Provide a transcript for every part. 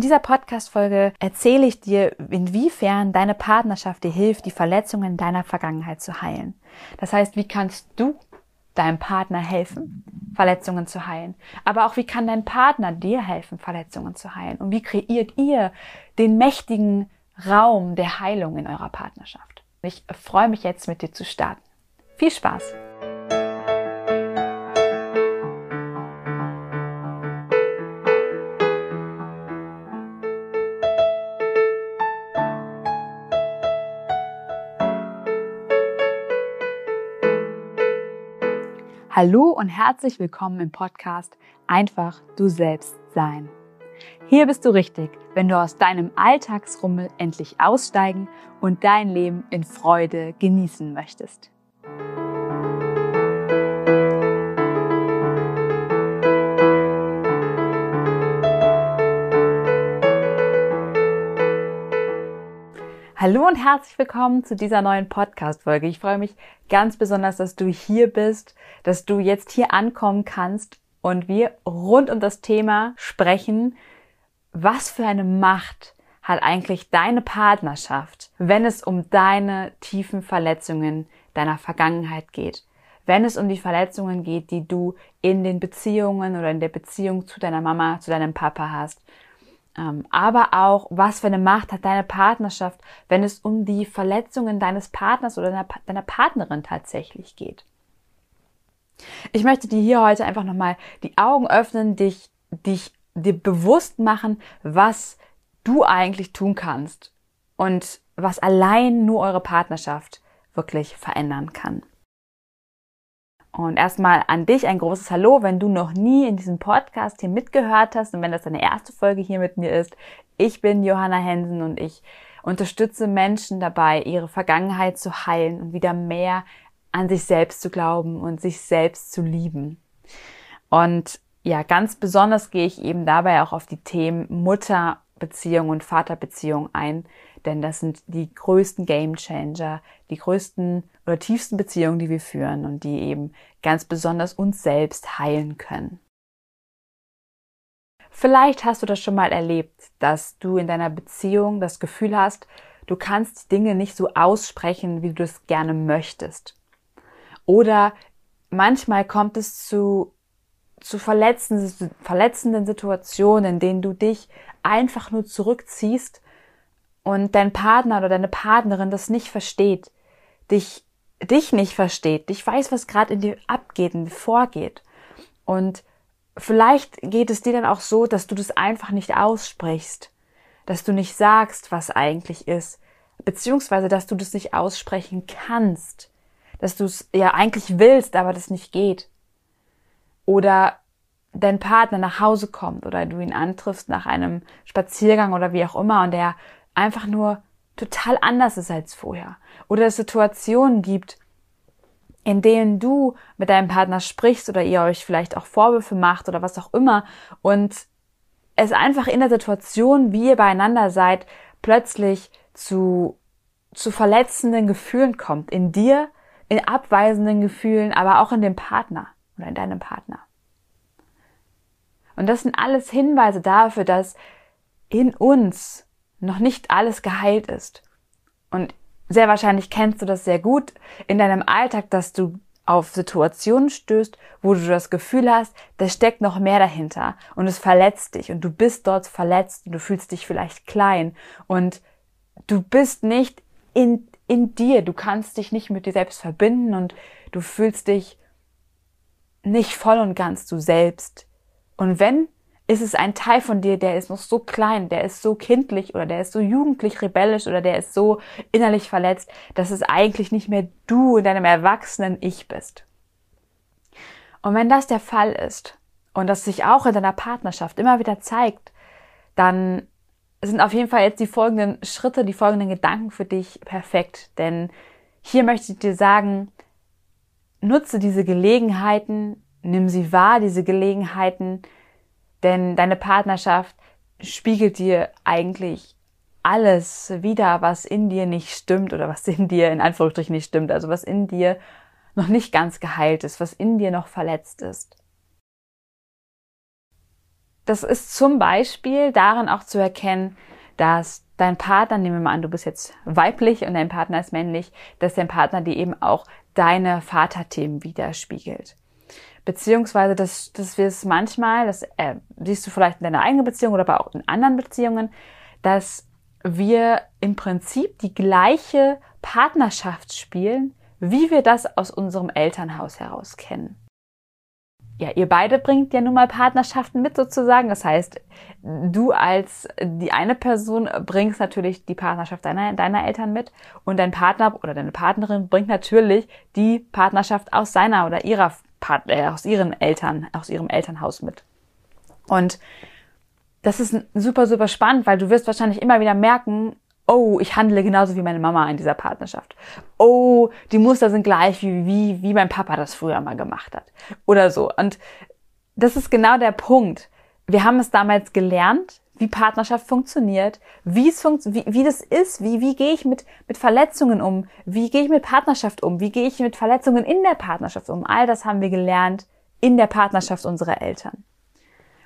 In dieser Podcast-Folge erzähle ich dir, inwiefern deine Partnerschaft dir hilft, die Verletzungen deiner Vergangenheit zu heilen. Das heißt, wie kannst du deinem Partner helfen, Verletzungen zu heilen? Aber auch wie kann dein Partner dir helfen, Verletzungen zu heilen? Und wie kreiert ihr den mächtigen Raum der Heilung in eurer Partnerschaft? Ich freue mich jetzt mit dir zu starten. Viel Spaß! Hallo und herzlich willkommen im Podcast Einfach du selbst sein. Hier bist du richtig, wenn du aus deinem Alltagsrummel endlich aussteigen und dein Leben in Freude genießen möchtest. Hallo und herzlich willkommen zu dieser neuen Podcast-Folge. Ich freue mich ganz besonders, dass du hier bist, dass du jetzt hier ankommen kannst und wir rund um das Thema sprechen, was für eine Macht hat eigentlich deine Partnerschaft, wenn es um deine tiefen Verletzungen deiner Vergangenheit geht. Wenn es um die Verletzungen geht, die du in den Beziehungen oder in der Beziehung zu deiner Mama, zu deinem Papa hast aber auch, was für eine Macht hat deine Partnerschaft, wenn es um die Verletzungen deines Partners oder deiner, deiner Partnerin tatsächlich geht. Ich möchte dir hier heute einfach nochmal die Augen öffnen, dich, dich dir bewusst machen, was du eigentlich tun kannst und was allein nur eure Partnerschaft wirklich verändern kann. Und erstmal an dich ein großes Hallo, wenn du noch nie in diesem Podcast hier mitgehört hast und wenn das deine erste Folge hier mit mir ist. Ich bin Johanna Hensen und ich unterstütze Menschen dabei, ihre Vergangenheit zu heilen und wieder mehr an sich selbst zu glauben und sich selbst zu lieben. Und ja, ganz besonders gehe ich eben dabei auch auf die Themen Mutterbeziehung und Vaterbeziehung ein, denn das sind die größten Game Changer, die größten oder tiefsten Beziehungen, die wir führen und die eben ganz besonders uns selbst heilen können. Vielleicht hast du das schon mal erlebt, dass du in deiner Beziehung das Gefühl hast, du kannst Dinge nicht so aussprechen, wie du es gerne möchtest. Oder manchmal kommt es zu, zu verletzenden, verletzenden Situationen, in denen du dich einfach nur zurückziehst und dein Partner oder deine Partnerin das nicht versteht, dich, dich nicht versteht, dich weiß, was gerade in dir abgeht und vorgeht. Und vielleicht geht es dir dann auch so, dass du das einfach nicht aussprichst, dass du nicht sagst, was eigentlich ist, beziehungsweise dass du das nicht aussprechen kannst, dass du es ja eigentlich willst, aber das nicht geht. Oder dein Partner nach Hause kommt oder du ihn antriffst nach einem Spaziergang oder wie auch immer und er einfach nur total anders ist als vorher. Oder es Situationen gibt, in denen du mit deinem Partner sprichst oder ihr euch vielleicht auch Vorwürfe macht oder was auch immer und es einfach in der Situation, wie ihr beieinander seid, plötzlich zu, zu verletzenden Gefühlen kommt. In dir, in abweisenden Gefühlen, aber auch in dem Partner oder in deinem Partner. Und das sind alles Hinweise dafür, dass in uns noch nicht alles geheilt ist. Und sehr wahrscheinlich kennst du das sehr gut in deinem Alltag, dass du auf Situationen stößt, wo du das Gefühl hast, da steckt noch mehr dahinter und es verletzt dich und du bist dort verletzt und du fühlst dich vielleicht klein und du bist nicht in, in dir, du kannst dich nicht mit dir selbst verbinden und du fühlst dich nicht voll und ganz du selbst. Und wenn ist es ein Teil von dir, der ist noch so klein, der ist so kindlich oder der ist so jugendlich rebellisch oder der ist so innerlich verletzt, dass es eigentlich nicht mehr du in deinem erwachsenen Ich bist. Und wenn das der Fall ist und das sich auch in deiner Partnerschaft immer wieder zeigt, dann sind auf jeden Fall jetzt die folgenden Schritte, die folgenden Gedanken für dich perfekt. Denn hier möchte ich dir sagen, nutze diese Gelegenheiten, nimm sie wahr, diese Gelegenheiten, denn deine Partnerschaft spiegelt dir eigentlich alles wieder, was in dir nicht stimmt oder was in dir in Anführungsstrichen nicht stimmt, also was in dir noch nicht ganz geheilt ist, was in dir noch verletzt ist. das ist zum Beispiel darin auch zu erkennen, dass dein Partner, nehmen wir mal an, du bist jetzt weiblich und dein Partner ist männlich, dass dein Partner dir eben auch deine Vaterthemen widerspiegelt. Beziehungsweise, dass, dass wir es manchmal, das äh, siehst du vielleicht in deiner eigenen Beziehung oder aber auch in anderen Beziehungen, dass wir im Prinzip die gleiche Partnerschaft spielen, wie wir das aus unserem Elternhaus heraus kennen ja, ihr beide bringt ja nun mal Partnerschaften mit sozusagen. Das heißt, du als die eine Person bringst natürlich die Partnerschaft deiner, deiner Eltern mit und dein Partner oder deine Partnerin bringt natürlich die Partnerschaft aus seiner oder ihrer Partner, äh, aus ihren Eltern, aus ihrem Elternhaus mit. Und das ist super, super spannend, weil du wirst wahrscheinlich immer wieder merken, oh, ich handle genauso wie meine Mama in dieser Partnerschaft. Oh, die Muster sind gleich, wie, wie, wie mein Papa das früher mal gemacht hat. Oder so. Und das ist genau der Punkt. Wir haben es damals gelernt, wie Partnerschaft funktioniert, wie es funkt, wie, wie das ist, wie, wie gehe ich mit, mit Verletzungen um, wie gehe ich mit Partnerschaft um, wie gehe ich mit Verletzungen in der Partnerschaft um. All das haben wir gelernt in der Partnerschaft unserer Eltern.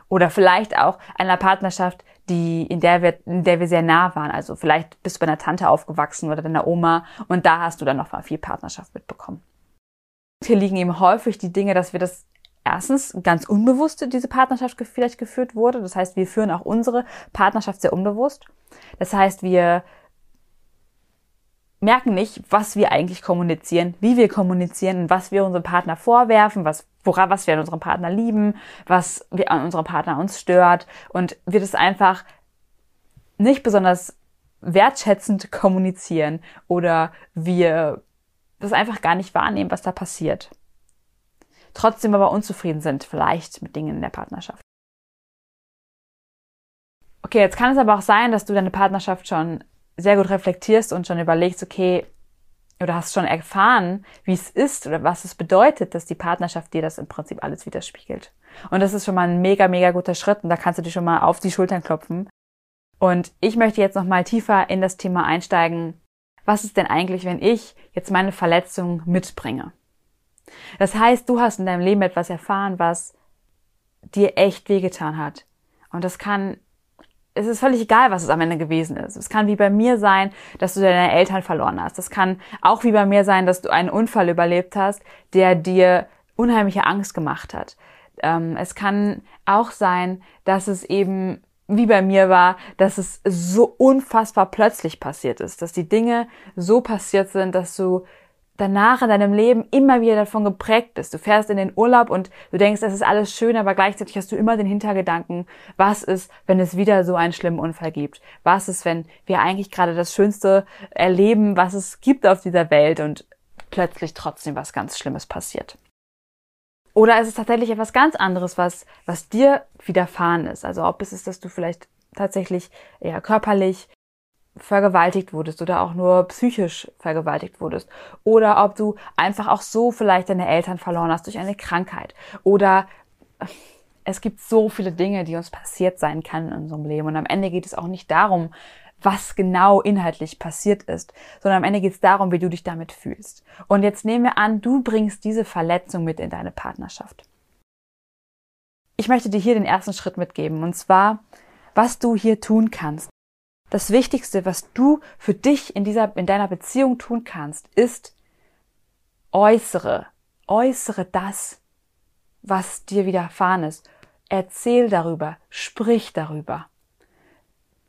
Oder vielleicht auch einer Partnerschaft, die, in der wir, in der wir sehr nah waren. Also vielleicht bist du bei einer Tante aufgewachsen oder deiner Oma und da hast du dann noch mal viel Partnerschaft mitbekommen. Hier liegen eben häufig die Dinge, dass wir das erstens ganz unbewusst diese Partnerschaft vielleicht geführt wurde. Das heißt, wir führen auch unsere Partnerschaft sehr unbewusst. Das heißt, wir merken nicht, was wir eigentlich kommunizieren, wie wir kommunizieren, was wir unserem Partner vorwerfen, was woran, was wir an unserem Partner lieben, was wir an unserem Partner uns stört und wir das einfach nicht besonders wertschätzend kommunizieren oder wir das einfach gar nicht wahrnehmen, was da passiert. Trotzdem aber unzufrieden sind vielleicht mit Dingen in der Partnerschaft. Okay, jetzt kann es aber auch sein, dass du deine Partnerschaft schon sehr gut reflektierst und schon überlegst, okay, oder hast schon erfahren, wie es ist oder was es bedeutet, dass die Partnerschaft dir das im Prinzip alles widerspiegelt. Und das ist schon mal ein mega, mega guter Schritt und da kannst du dir schon mal auf die Schultern klopfen. Und ich möchte jetzt noch mal tiefer in das Thema einsteigen. Was ist denn eigentlich, wenn ich jetzt meine Verletzung mitbringe? Das heißt, du hast in deinem Leben etwas erfahren, was dir echt wehgetan hat. Und das kann es ist völlig egal, was es am Ende gewesen ist. Es kann wie bei mir sein, dass du deine Eltern verloren hast. Es kann auch wie bei mir sein, dass du einen Unfall überlebt hast, der dir unheimliche Angst gemacht hat. Ähm, es kann auch sein, dass es eben wie bei mir war, dass es so unfassbar plötzlich passiert ist, dass die Dinge so passiert sind, dass du danach in deinem Leben immer wieder davon geprägt bist. Du fährst in den Urlaub und du denkst, das ist alles schön, aber gleichzeitig hast du immer den Hintergedanken, was ist, wenn es wieder so einen schlimmen Unfall gibt? Was ist, wenn wir eigentlich gerade das Schönste erleben, was es gibt auf dieser Welt und plötzlich trotzdem was ganz Schlimmes passiert? Oder ist es tatsächlich etwas ganz anderes, was, was dir widerfahren ist? Also ob es ist, dass du vielleicht tatsächlich eher körperlich vergewaltigt wurdest oder auch nur psychisch vergewaltigt wurdest oder ob du einfach auch so vielleicht deine Eltern verloren hast durch eine Krankheit oder es gibt so viele Dinge, die uns passiert sein kann in unserem Leben und am Ende geht es auch nicht darum, was genau inhaltlich passiert ist, sondern am Ende geht es darum, wie du dich damit fühlst. Und jetzt nehmen wir an, du bringst diese Verletzung mit in deine Partnerschaft. Ich möchte dir hier den ersten Schritt mitgeben und zwar, was du hier tun kannst das Wichtigste, was du für dich in dieser, in deiner Beziehung tun kannst, ist äußere, äußere das, was dir widerfahren ist. Erzähl darüber, sprich darüber.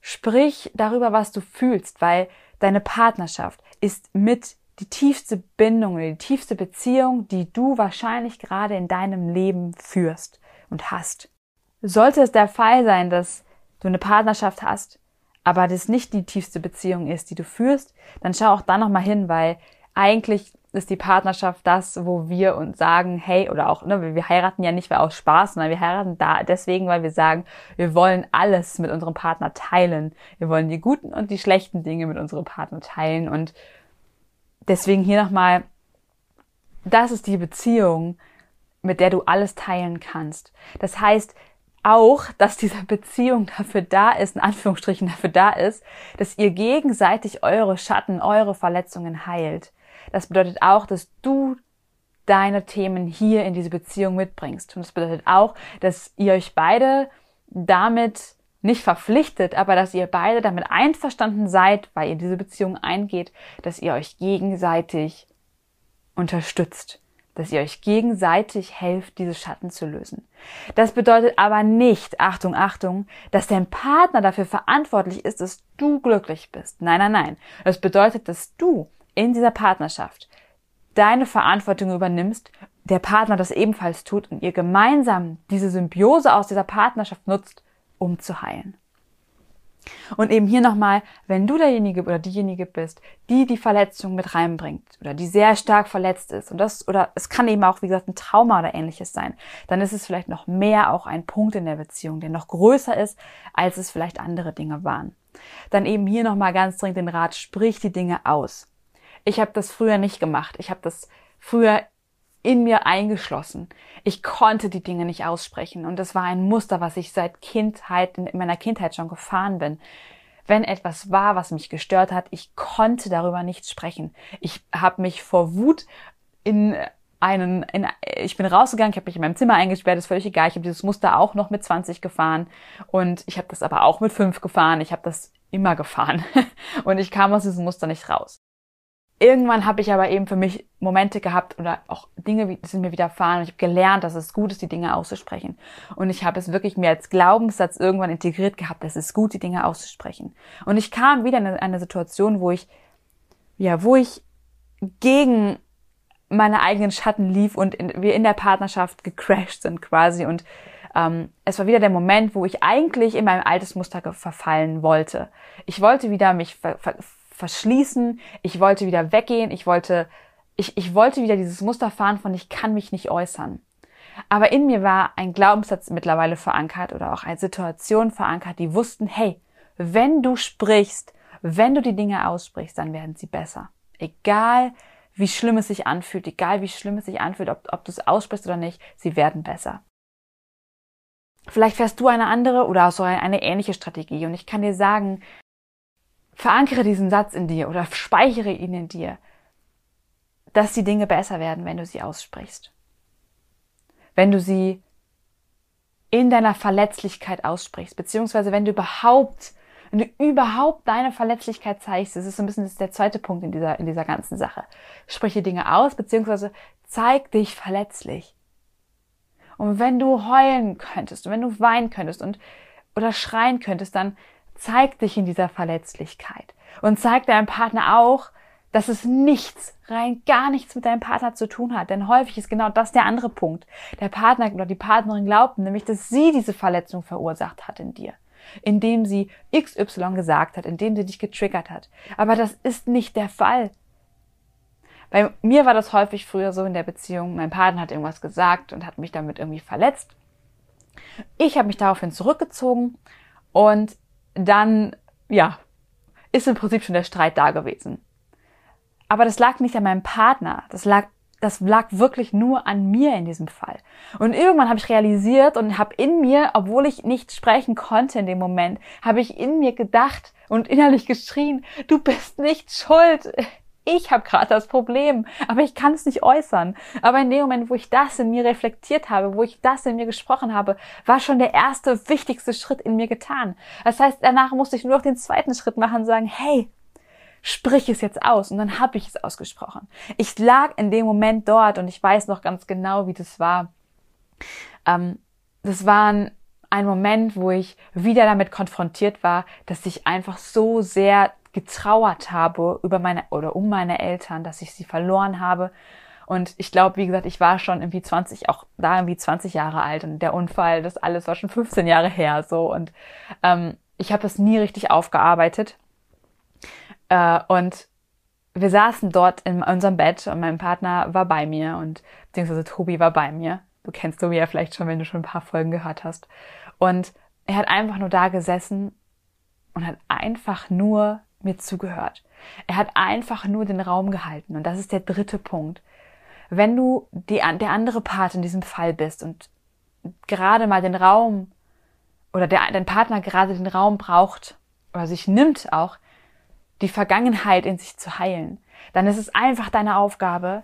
Sprich darüber, was du fühlst, weil deine Partnerschaft ist mit die tiefste Bindung die tiefste Beziehung, die du wahrscheinlich gerade in deinem Leben führst und hast. Sollte es der Fall sein, dass du eine Partnerschaft hast, aber das nicht die tiefste Beziehung ist, die du führst, dann schau auch da nochmal hin, weil eigentlich ist die Partnerschaft das, wo wir uns sagen, hey, oder auch, ne, wir heiraten ja nicht mehr aus Spaß, sondern wir heiraten da deswegen, weil wir sagen, wir wollen alles mit unserem Partner teilen. Wir wollen die guten und die schlechten Dinge mit unserem Partner teilen. Und deswegen hier nochmal, das ist die Beziehung, mit der du alles teilen kannst. Das heißt, auch, dass diese Beziehung dafür da ist, in Anführungsstrichen dafür da ist, dass ihr gegenseitig eure Schatten, eure Verletzungen heilt. Das bedeutet auch, dass du deine Themen hier in diese Beziehung mitbringst. Und das bedeutet auch, dass ihr euch beide damit nicht verpflichtet, aber dass ihr beide damit einverstanden seid, weil ihr diese Beziehung eingeht, dass ihr euch gegenseitig unterstützt, dass ihr euch gegenseitig helft, diese Schatten zu lösen. Das bedeutet aber nicht, Achtung, Achtung, dass dein Partner dafür verantwortlich ist, dass du glücklich bist. Nein, nein, nein. Das bedeutet, dass du in dieser Partnerschaft deine Verantwortung übernimmst, der Partner das ebenfalls tut und ihr gemeinsam diese Symbiose aus dieser Partnerschaft nutzt, um zu heilen. Und eben hier nochmal, wenn du derjenige oder diejenige bist, die die Verletzung mit reinbringt oder die sehr stark verletzt ist und das oder es kann eben auch wie gesagt ein Trauma oder ähnliches sein, dann ist es vielleicht noch mehr auch ein Punkt in der Beziehung, der noch größer ist, als es vielleicht andere Dinge waren. Dann eben hier nochmal ganz dringend den Rat, sprich die Dinge aus. Ich habe das früher nicht gemacht. Ich habe das früher in mir eingeschlossen. Ich konnte die Dinge nicht aussprechen und das war ein Muster, was ich seit Kindheit, in meiner Kindheit schon gefahren bin. Wenn etwas war, was mich gestört hat, ich konnte darüber nicht sprechen. Ich habe mich vor Wut in einen, in, ich bin rausgegangen, ich habe mich in meinem Zimmer eingesperrt, ist völlig egal. Ich habe dieses Muster auch noch mit 20 gefahren und ich habe das aber auch mit 5 gefahren. Ich habe das immer gefahren und ich kam aus diesem Muster nicht raus. Irgendwann habe ich aber eben für mich Momente gehabt oder auch Dinge sind mir widerfahren und ich habe gelernt, dass es gut ist, die Dinge auszusprechen. Und ich habe es wirklich mir als Glaubenssatz irgendwann integriert gehabt, dass es gut, die Dinge auszusprechen. Und ich kam wieder in eine Situation, wo ich, ja, wo ich gegen meine eigenen Schatten lief und in, wir in der Partnerschaft gecrashed sind quasi. Und ähm, es war wieder der Moment, wo ich eigentlich in meinem altes Muster verfallen wollte. Ich wollte wieder mich ver, ver, verschließen, ich wollte wieder weggehen, ich wollte, ich, ich wollte wieder dieses Muster fahren von ich kann mich nicht äußern. Aber in mir war ein Glaubenssatz mittlerweile verankert oder auch eine Situation verankert, die wussten, hey, wenn du sprichst, wenn du die Dinge aussprichst, dann werden sie besser. Egal, wie schlimm es sich anfühlt, egal wie schlimm es sich anfühlt, ob, ob du es aussprichst oder nicht, sie werden besser. Vielleicht fährst du eine andere oder so eine ähnliche Strategie und ich kann dir sagen, Verankere diesen Satz in dir oder speichere ihn in dir, dass die Dinge besser werden, wenn du sie aussprichst. Wenn du sie in deiner Verletzlichkeit aussprichst, beziehungsweise wenn du überhaupt, wenn du überhaupt deine Verletzlichkeit zeigst, das ist so ein bisschen der zweite Punkt in dieser, in dieser ganzen Sache. Sprich die Dinge aus, beziehungsweise zeig dich verletzlich. Und wenn du heulen könntest und wenn du weinen könntest und oder schreien könntest, dann Zeig dich in dieser Verletzlichkeit und zeig deinem Partner auch, dass es nichts, rein gar nichts mit deinem Partner zu tun hat. Denn häufig ist genau das der andere Punkt. Der Partner oder die Partnerin glaubt nämlich, dass sie diese Verletzung verursacht hat in dir. Indem sie XY gesagt hat, indem sie dich getriggert hat. Aber das ist nicht der Fall. Bei mir war das häufig früher so in der Beziehung. Mein Partner hat irgendwas gesagt und hat mich damit irgendwie verletzt. Ich habe mich daraufhin zurückgezogen und dann, ja, ist im Prinzip schon der Streit da gewesen. Aber das lag nicht an meinem Partner. Das lag, das lag wirklich nur an mir in diesem Fall. Und irgendwann habe ich realisiert und habe in mir, obwohl ich nicht sprechen konnte in dem Moment, habe ich in mir gedacht und innerlich geschrien, du bist nicht schuld ich habe gerade das Problem, aber ich kann es nicht äußern. Aber in dem Moment, wo ich das in mir reflektiert habe, wo ich das in mir gesprochen habe, war schon der erste, wichtigste Schritt in mir getan. Das heißt, danach musste ich nur noch den zweiten Schritt machen und sagen, hey, sprich es jetzt aus. Und dann habe ich es ausgesprochen. Ich lag in dem Moment dort und ich weiß noch ganz genau, wie das war. Ähm, das war ein, ein Moment, wo ich wieder damit konfrontiert war, dass ich einfach so sehr getrauert habe über meine oder um meine Eltern, dass ich sie verloren habe. Und ich glaube, wie gesagt, ich war schon irgendwie 20, auch da irgendwie 20 Jahre alt und der Unfall, das alles war schon 15 Jahre her so. Und ähm, ich habe das nie richtig aufgearbeitet. Äh, und wir saßen dort in unserem Bett und mein Partner war bei mir und beziehungsweise Tobi war bei mir. Du kennst Tobi ja vielleicht schon, wenn du schon ein paar Folgen gehört hast. Und er hat einfach nur da gesessen und hat einfach nur mir zugehört. Er hat einfach nur den Raum gehalten. Und das ist der dritte Punkt. Wenn du die, der andere Part in diesem Fall bist und gerade mal den Raum oder der, dein Partner gerade den Raum braucht oder sich nimmt auch, die Vergangenheit in sich zu heilen, dann ist es einfach deine Aufgabe,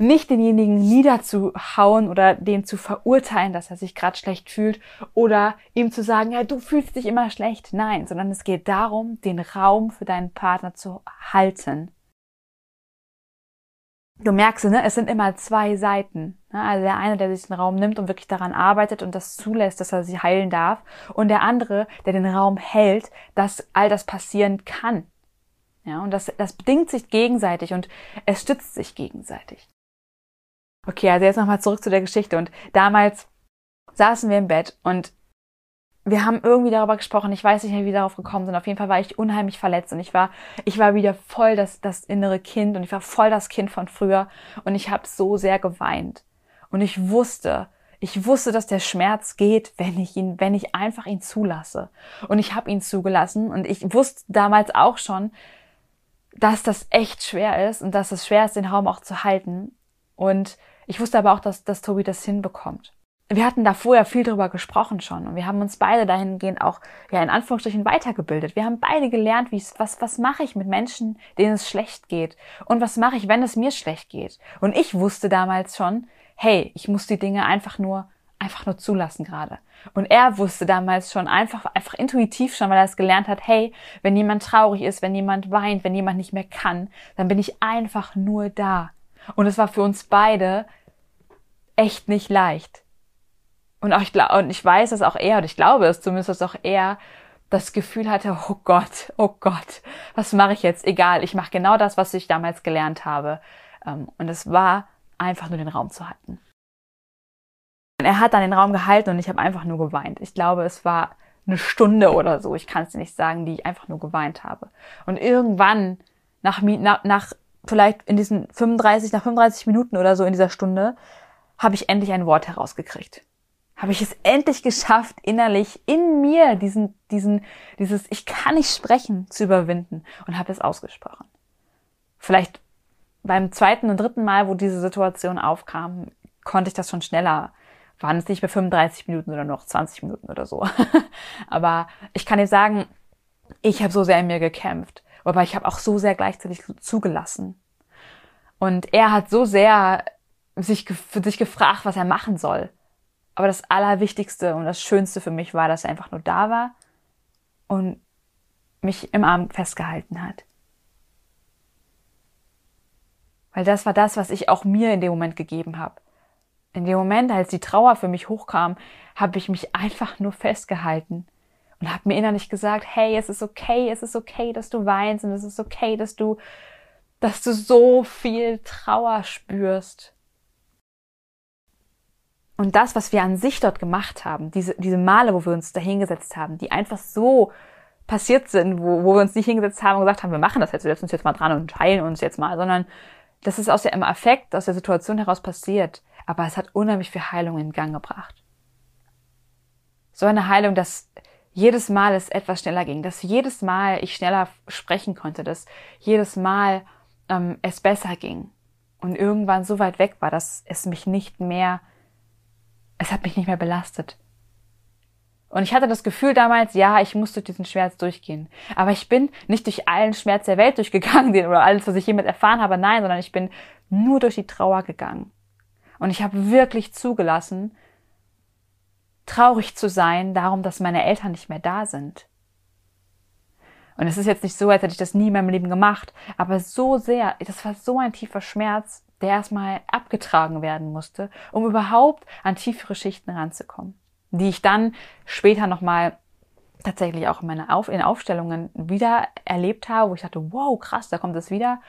nicht denjenigen niederzuhauen oder den zu verurteilen, dass er sich gerade schlecht fühlt oder ihm zu sagen, ja, du fühlst dich immer schlecht. Nein, sondern es geht darum, den Raum für deinen Partner zu halten. Du merkst, ne, es sind immer zwei Seiten. Ne? Also der eine, der sich den Raum nimmt und wirklich daran arbeitet und das zulässt, dass er sich heilen darf. Und der andere, der den Raum hält, dass all das passieren kann. Ja, und das, das bedingt sich gegenseitig und es stützt sich gegenseitig. Okay, also jetzt nochmal zurück zu der Geschichte. Und damals saßen wir im Bett und wir haben irgendwie darüber gesprochen. Ich weiß nicht, wie wir darauf gekommen sind. Auf jeden Fall war ich unheimlich verletzt und ich war, ich war wieder voll das, das innere Kind und ich war voll das Kind von früher und ich habe so sehr geweint. Und ich wusste, ich wusste, dass der Schmerz geht, wenn ich ihn, wenn ich einfach ihn zulasse. Und ich habe ihn zugelassen und ich wusste damals auch schon, dass das echt schwer ist und dass es schwer ist, den Raum auch zu halten. Und ich wusste aber auch, dass, dass Tobi das hinbekommt. Wir hatten da vorher viel drüber gesprochen schon und wir haben uns beide dahingehend auch, ja, in Anführungsstrichen weitergebildet. Wir haben beide gelernt, wie was, was mache ich mit Menschen, denen es schlecht geht? Und was mache ich, wenn es mir schlecht geht? Und ich wusste damals schon, hey, ich muss die Dinge einfach nur, einfach nur zulassen gerade. Und er wusste damals schon einfach, einfach intuitiv schon, weil er es gelernt hat, hey, wenn jemand traurig ist, wenn jemand weint, wenn jemand nicht mehr kann, dann bin ich einfach nur da. Und es war für uns beide echt nicht leicht. Und auch ich glaube, und ich weiß, dass auch er, und ich glaube es zumindest, dass auch er das Gefühl hatte, oh Gott, oh Gott, was mache ich jetzt? Egal, ich mache genau das, was ich damals gelernt habe. Ähm, und es war einfach nur den Raum zu halten. Und er hat dann den Raum gehalten und ich habe einfach nur geweint. Ich glaube, es war eine Stunde oder so, ich kann es dir nicht sagen, die ich einfach nur geweint habe. Und irgendwann, nach, nach, nach vielleicht in diesen 35, nach 35 Minuten oder so in dieser Stunde, habe ich endlich ein Wort herausgekriegt. Habe ich es endlich geschafft, innerlich in mir diesen, diesen, dieses Ich kann nicht sprechen zu überwinden und habe es ausgesprochen. Vielleicht beim zweiten und dritten Mal, wo diese Situation aufkam, konnte ich das schon schneller. Waren es nicht mehr 35 Minuten, sondern noch 20 Minuten oder so. Aber ich kann dir sagen, ich habe so sehr in mir gekämpft. Aber ich habe auch so sehr gleichzeitig zugelassen. Und er hat so sehr sich für sich gefragt, was er machen soll. Aber das Allerwichtigste und das Schönste für mich war, dass er einfach nur da war und mich im Arm festgehalten hat. Weil das war das, was ich auch mir in dem Moment gegeben habe. In dem Moment, als die Trauer für mich hochkam, habe ich mich einfach nur festgehalten und habe mir innerlich gesagt, hey, es ist okay, es ist okay, dass du weinst und es ist okay, dass du, dass du so viel Trauer spürst. Und das, was wir an sich dort gemacht haben, diese, diese Male, wo wir uns da hingesetzt haben, die einfach so passiert sind, wo, wo wir uns nicht hingesetzt haben und gesagt haben, wir machen das jetzt, wir setzen uns jetzt mal dran und heilen uns jetzt mal, sondern das ist aus dem Affekt, aus der Situation heraus passiert. Aber es hat unheimlich viel Heilung in Gang gebracht. So eine Heilung, dass jedes Mal es etwas schneller ging, dass jedes Mal ich schneller sprechen konnte, dass jedes Mal ähm, es besser ging und irgendwann so weit weg war, dass es mich nicht mehr es hat mich nicht mehr belastet. Und ich hatte das Gefühl damals, ja, ich muss durch diesen Schmerz durchgehen. Aber ich bin nicht durch allen Schmerz der Welt durchgegangen, oder alles, was ich jemals erfahren habe, nein, sondern ich bin nur durch die Trauer gegangen. Und ich habe wirklich zugelassen, traurig zu sein darum, dass meine Eltern nicht mehr da sind. Und es ist jetzt nicht so, als hätte ich das nie in meinem Leben gemacht, aber so sehr, das war so ein tiefer Schmerz, der erstmal abgetragen werden musste, um überhaupt an tiefere Schichten ranzukommen, die ich dann später nochmal tatsächlich auch in meine Auf in Aufstellungen wieder erlebt habe, wo ich dachte, wow, krass, da kommt es wieder.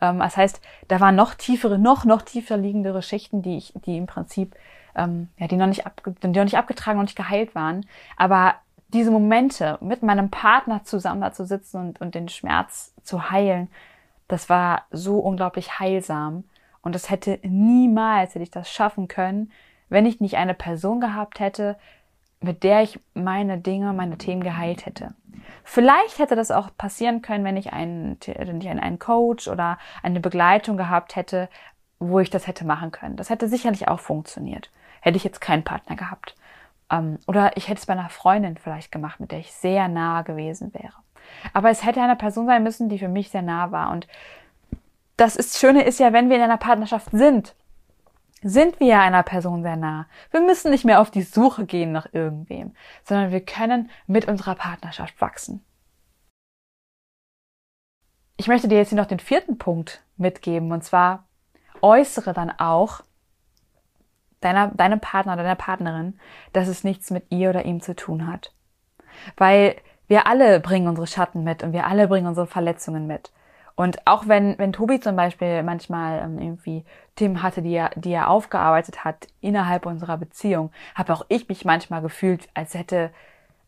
Ähm, das heißt, da waren noch tiefere, noch, noch tiefer liegendere Schichten, die ich, die im Prinzip, ähm, ja, die noch nicht, ab, die noch nicht abgetragen und nicht geheilt waren. Aber diese Momente mit meinem Partner zusammen da zu sitzen und, und den Schmerz zu heilen, das war so unglaublich heilsam. Und das hätte niemals, hätte ich das schaffen können, wenn ich nicht eine Person gehabt hätte, mit der ich meine Dinge, meine Themen geheilt hätte. Vielleicht hätte das auch passieren können, wenn ich einen, wenn ich einen Coach oder eine Begleitung gehabt hätte, wo ich das hätte machen können. Das hätte sicherlich auch funktioniert. Hätte ich jetzt keinen Partner gehabt. Ähm, oder ich hätte es bei einer Freundin vielleicht gemacht, mit der ich sehr nah gewesen wäre. Aber es hätte eine Person sein müssen, die für mich sehr nah war. Und das ist, Schöne ist ja, wenn wir in einer Partnerschaft sind, sind wir einer Person sehr nah. Wir müssen nicht mehr auf die Suche gehen nach irgendwem, sondern wir können mit unserer Partnerschaft wachsen. Ich möchte dir jetzt hier noch den vierten Punkt mitgeben, und zwar äußere dann auch deiner, deinem Partner, deiner Partnerin, dass es nichts mit ihr oder ihm zu tun hat. Weil wir alle bringen unsere Schatten mit und wir alle bringen unsere Verletzungen mit. Und auch wenn, wenn Tobi zum Beispiel manchmal ähm, irgendwie Themen hatte, die er, die er aufgearbeitet hat innerhalb unserer Beziehung, habe auch ich mich manchmal gefühlt, als hätte,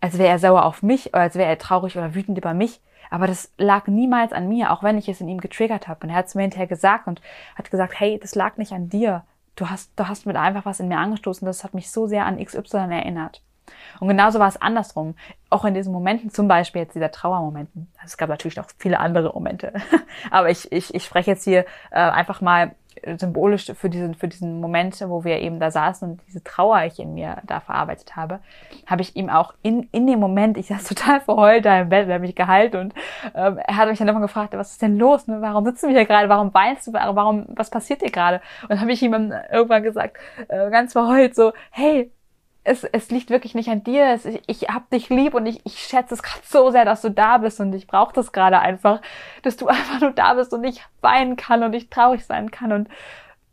als wäre er sauer auf mich oder als wäre er traurig oder wütend über mich. Aber das lag niemals an mir, auch wenn ich es in ihm getriggert habe. Und er hat es mir hinterher gesagt und hat gesagt, hey, das lag nicht an dir. Du hast, du hast mit einfach was in mir angestoßen, das hat mich so sehr an XY erinnert. Und genauso war es andersrum. Auch in diesen Momenten, zum Beispiel jetzt dieser Trauermomenten. Es gab natürlich noch viele andere Momente. Aber ich, ich, ich spreche jetzt hier äh, einfach mal symbolisch für diesen, für diesen Moment, wo wir eben da saßen und diese Trauer ich in mir da verarbeitet habe, habe ich ihm auch in, in dem Moment, ich saß total verheult da im Bett, er hat mich geheilt und ähm, er hat mich dann nochmal gefragt, was ist denn los? Ne? Warum sitzen wir hier gerade? Warum weinst du? Warum, was passiert dir gerade? Und habe ich ihm irgendwann gesagt, äh, ganz verheult, so, hey, es, es liegt wirklich nicht an dir. Es, ich, ich hab dich lieb und ich, ich schätze es gerade so sehr, dass du da bist und ich brauche das gerade einfach, dass du einfach nur da bist und ich weinen kann und ich traurig sein kann. Und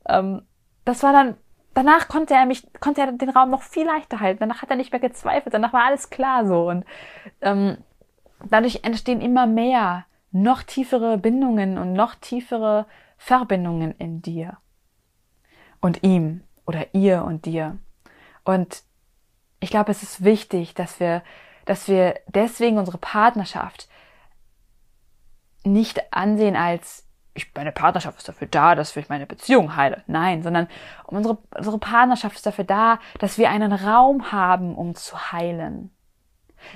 ähm, das war dann, danach konnte er mich, konnte er den Raum noch viel leichter halten. Danach hat er nicht mehr gezweifelt, danach war alles klar so. Und ähm, dadurch entstehen immer mehr, noch tiefere Bindungen und noch tiefere Verbindungen in dir und ihm oder ihr und dir. Und ich glaube, es ist wichtig, dass wir, dass wir deswegen unsere Partnerschaft nicht ansehen als ich, meine Partnerschaft ist dafür da, dass ich meine Beziehung heile. Nein, sondern unsere, unsere Partnerschaft ist dafür da, dass wir einen Raum haben, um zu heilen.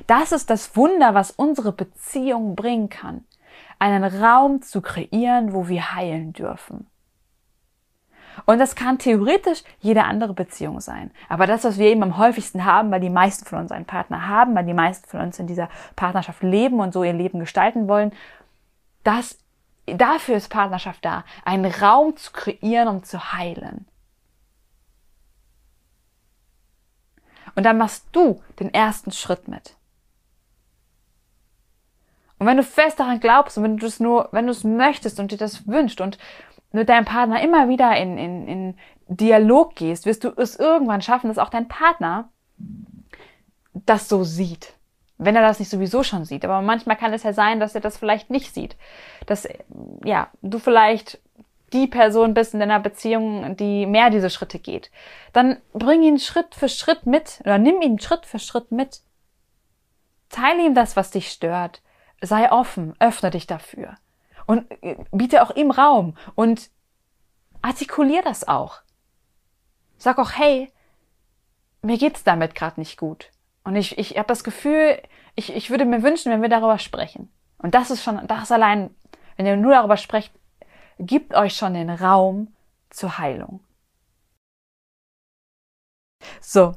Das ist das Wunder, was unsere Beziehung bringen kann. Einen Raum zu kreieren, wo wir heilen dürfen. Und das kann theoretisch jede andere Beziehung sein. Aber das, was wir eben am häufigsten haben, weil die meisten von uns einen Partner haben, weil die meisten von uns in dieser Partnerschaft leben und so ihr Leben gestalten wollen, das, dafür ist Partnerschaft da, einen Raum zu kreieren, um zu heilen. Und dann machst du den ersten Schritt mit. Und wenn du fest daran glaubst und wenn du es nur, wenn du es möchtest und dir das wünscht und mit deinem Partner immer wieder in, in, in Dialog gehst, wirst du es irgendwann schaffen, dass auch dein Partner das so sieht. Wenn er das nicht sowieso schon sieht. Aber manchmal kann es ja sein, dass er das vielleicht nicht sieht. Dass, ja, du vielleicht die Person bist in deiner Beziehung, die mehr diese Schritte geht. Dann bring ihn Schritt für Schritt mit oder nimm ihn Schritt für Schritt mit. Teile ihm das, was dich stört. Sei offen, öffne dich dafür und äh, biete auch ihm Raum und artikulier das auch. Sag auch, hey, mir geht's damit gerade nicht gut. Und ich, ich habe das Gefühl, ich, ich würde mir wünschen, wenn wir darüber sprechen. Und das ist schon, das allein, wenn ihr nur darüber sprecht, gibt euch schon den Raum zur Heilung. So,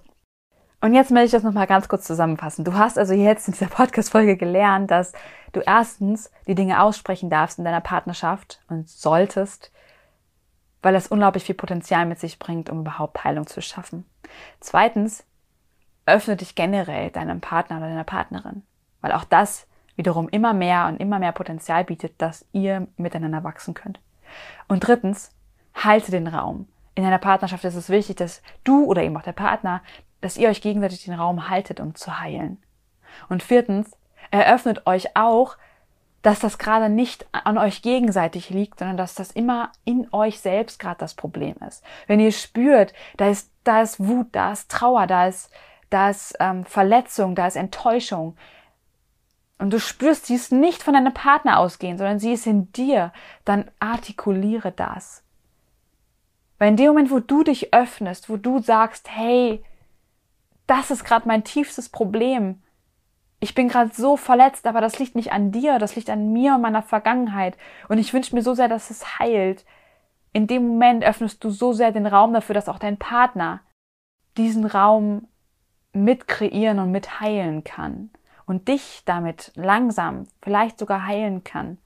und jetzt möchte ich das nochmal ganz kurz zusammenfassen. Du hast also jetzt in dieser Podcast-Folge gelernt, dass du erstens die Dinge aussprechen darfst in deiner Partnerschaft und solltest, weil das unglaublich viel Potenzial mit sich bringt, um überhaupt Heilung zu schaffen. Zweitens, öffne dich generell deinem Partner oder deiner Partnerin, weil auch das wiederum immer mehr und immer mehr Potenzial bietet, dass ihr miteinander wachsen könnt. Und drittens, halte den Raum. In einer Partnerschaft ist es wichtig, dass du oder eben auch der Partner dass ihr euch gegenseitig den Raum haltet, um zu heilen. Und viertens, eröffnet euch auch, dass das gerade nicht an euch gegenseitig liegt, sondern dass das immer in euch selbst gerade das Problem ist. Wenn ihr spürt, da ist, da ist Wut, da ist Trauer, da ist, da ist ähm, Verletzung, da ist Enttäuschung, und du spürst, sie ist nicht von deinem Partner ausgehend, sondern sie ist in dir, dann artikuliere das. Weil in dem Moment, wo du dich öffnest, wo du sagst, hey, das ist gerade mein tiefstes Problem. Ich bin gerade so verletzt, aber das liegt nicht an dir, das liegt an mir und meiner Vergangenheit. Und ich wünsche mir so sehr, dass es heilt. In dem Moment öffnest du so sehr den Raum dafür, dass auch dein Partner diesen Raum mit kreieren und mit heilen kann und dich damit langsam vielleicht sogar heilen kann.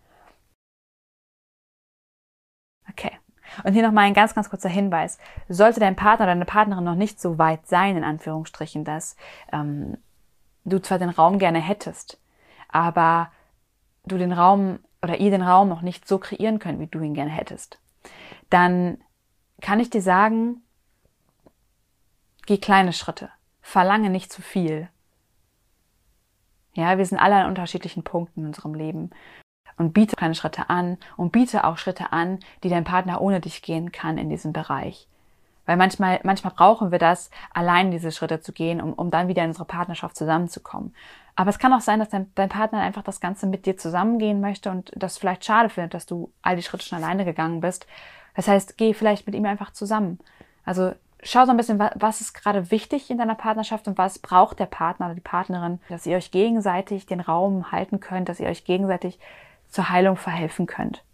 Okay. Und hier nochmal ein ganz, ganz kurzer Hinweis. Sollte dein Partner oder deine Partnerin noch nicht so weit sein, in Anführungsstrichen, dass ähm, du zwar den Raum gerne hättest, aber du den Raum oder ihr den Raum noch nicht so kreieren könnt, wie du ihn gerne hättest, dann kann ich dir sagen, geh kleine Schritte, verlange nicht zu viel. Ja, wir sind alle an unterschiedlichen Punkten in unserem Leben und biete kleine Schritte an und biete auch Schritte an, die dein Partner ohne dich gehen kann in diesem Bereich. Weil manchmal, manchmal brauchen wir das, allein diese Schritte zu gehen, um, um dann wieder in unsere Partnerschaft zusammenzukommen. Aber es kann auch sein, dass dein, dein Partner einfach das Ganze mit dir zusammengehen möchte und das vielleicht schade findet, dass du all die Schritte schon alleine gegangen bist. Das heißt, geh vielleicht mit ihm einfach zusammen. Also schau so ein bisschen, was ist gerade wichtig in deiner Partnerschaft und was braucht der Partner oder die Partnerin, dass ihr euch gegenseitig den Raum halten könnt, dass ihr euch gegenseitig zur Heilung verhelfen könnt.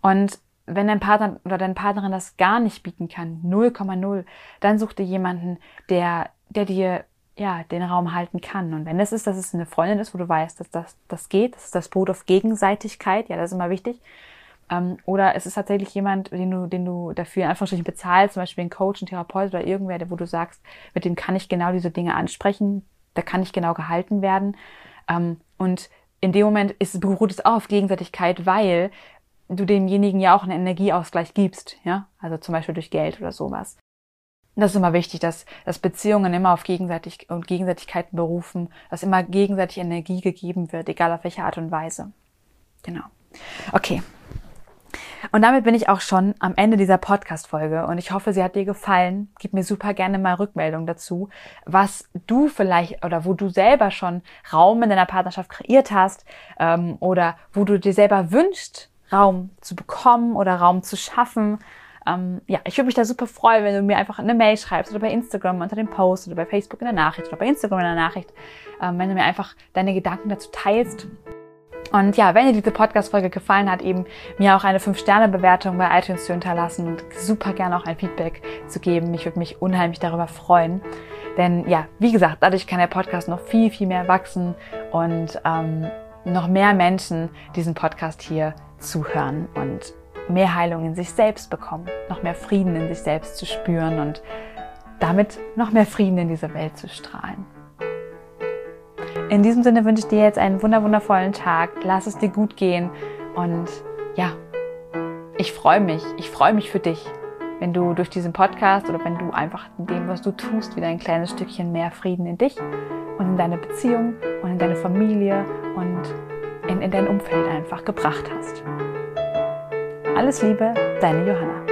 Und wenn dein Partner oder deine Partnerin das gar nicht bieten kann, 0,0, dann such dir jemanden, der, der dir ja, den Raum halten kann. Und wenn es ist, dass es eine Freundin ist, wo du weißt, dass das, das geht, das ist das Boot auf Gegenseitigkeit, ja, das ist immer wichtig. Ähm, oder es ist tatsächlich jemand, den du, den du dafür in Anführungsstrichen bezahlst, zum Beispiel ein Coach, ein Therapeut oder irgendwer, wo du sagst, mit dem kann ich genau diese Dinge ansprechen, da kann ich genau gehalten werden. Ähm, und in dem Moment ist, beruht es auch auf Gegenseitigkeit, weil du demjenigen ja auch einen Energieausgleich gibst, ja, also zum Beispiel durch Geld oder sowas. Das ist immer wichtig, dass, dass Beziehungen immer auf Gegenseitig und Gegenseitigkeiten berufen, dass immer gegenseitig Energie gegeben wird, egal auf welche Art und Weise. Genau. Okay. Und damit bin ich auch schon am Ende dieser Podcast-Folge und ich hoffe, sie hat dir gefallen. Gib mir super gerne mal Rückmeldung dazu, was du vielleicht oder wo du selber schon Raum in deiner Partnerschaft kreiert hast ähm, oder wo du dir selber wünschst, Raum zu bekommen oder Raum zu schaffen. Ähm, ja, ich würde mich da super freuen, wenn du mir einfach eine Mail schreibst oder bei Instagram unter dem Post oder bei Facebook in der Nachricht oder bei Instagram in der Nachricht, ähm, wenn du mir einfach deine Gedanken dazu teilst. Und ja, wenn dir diese Podcast-Folge gefallen hat, eben mir auch eine 5-Sterne-Bewertung bei iTunes zu hinterlassen und super gerne auch ein Feedback zu geben. Ich würde mich unheimlich darüber freuen. Denn ja, wie gesagt, dadurch kann der Podcast noch viel, viel mehr wachsen und ähm, noch mehr Menschen diesen Podcast hier zuhören und mehr Heilung in sich selbst bekommen, noch mehr Frieden in sich selbst zu spüren und damit noch mehr Frieden in diese Welt zu strahlen. In diesem Sinne wünsche ich dir jetzt einen wundervollen Tag. Lass es dir gut gehen und ja, ich freue mich. Ich freue mich für dich, wenn du durch diesen Podcast oder wenn du einfach in dem, was du tust, wieder ein kleines Stückchen mehr Frieden in dich und in deine Beziehung und in deine Familie und in, in dein Umfeld einfach gebracht hast. Alles Liebe, deine Johanna.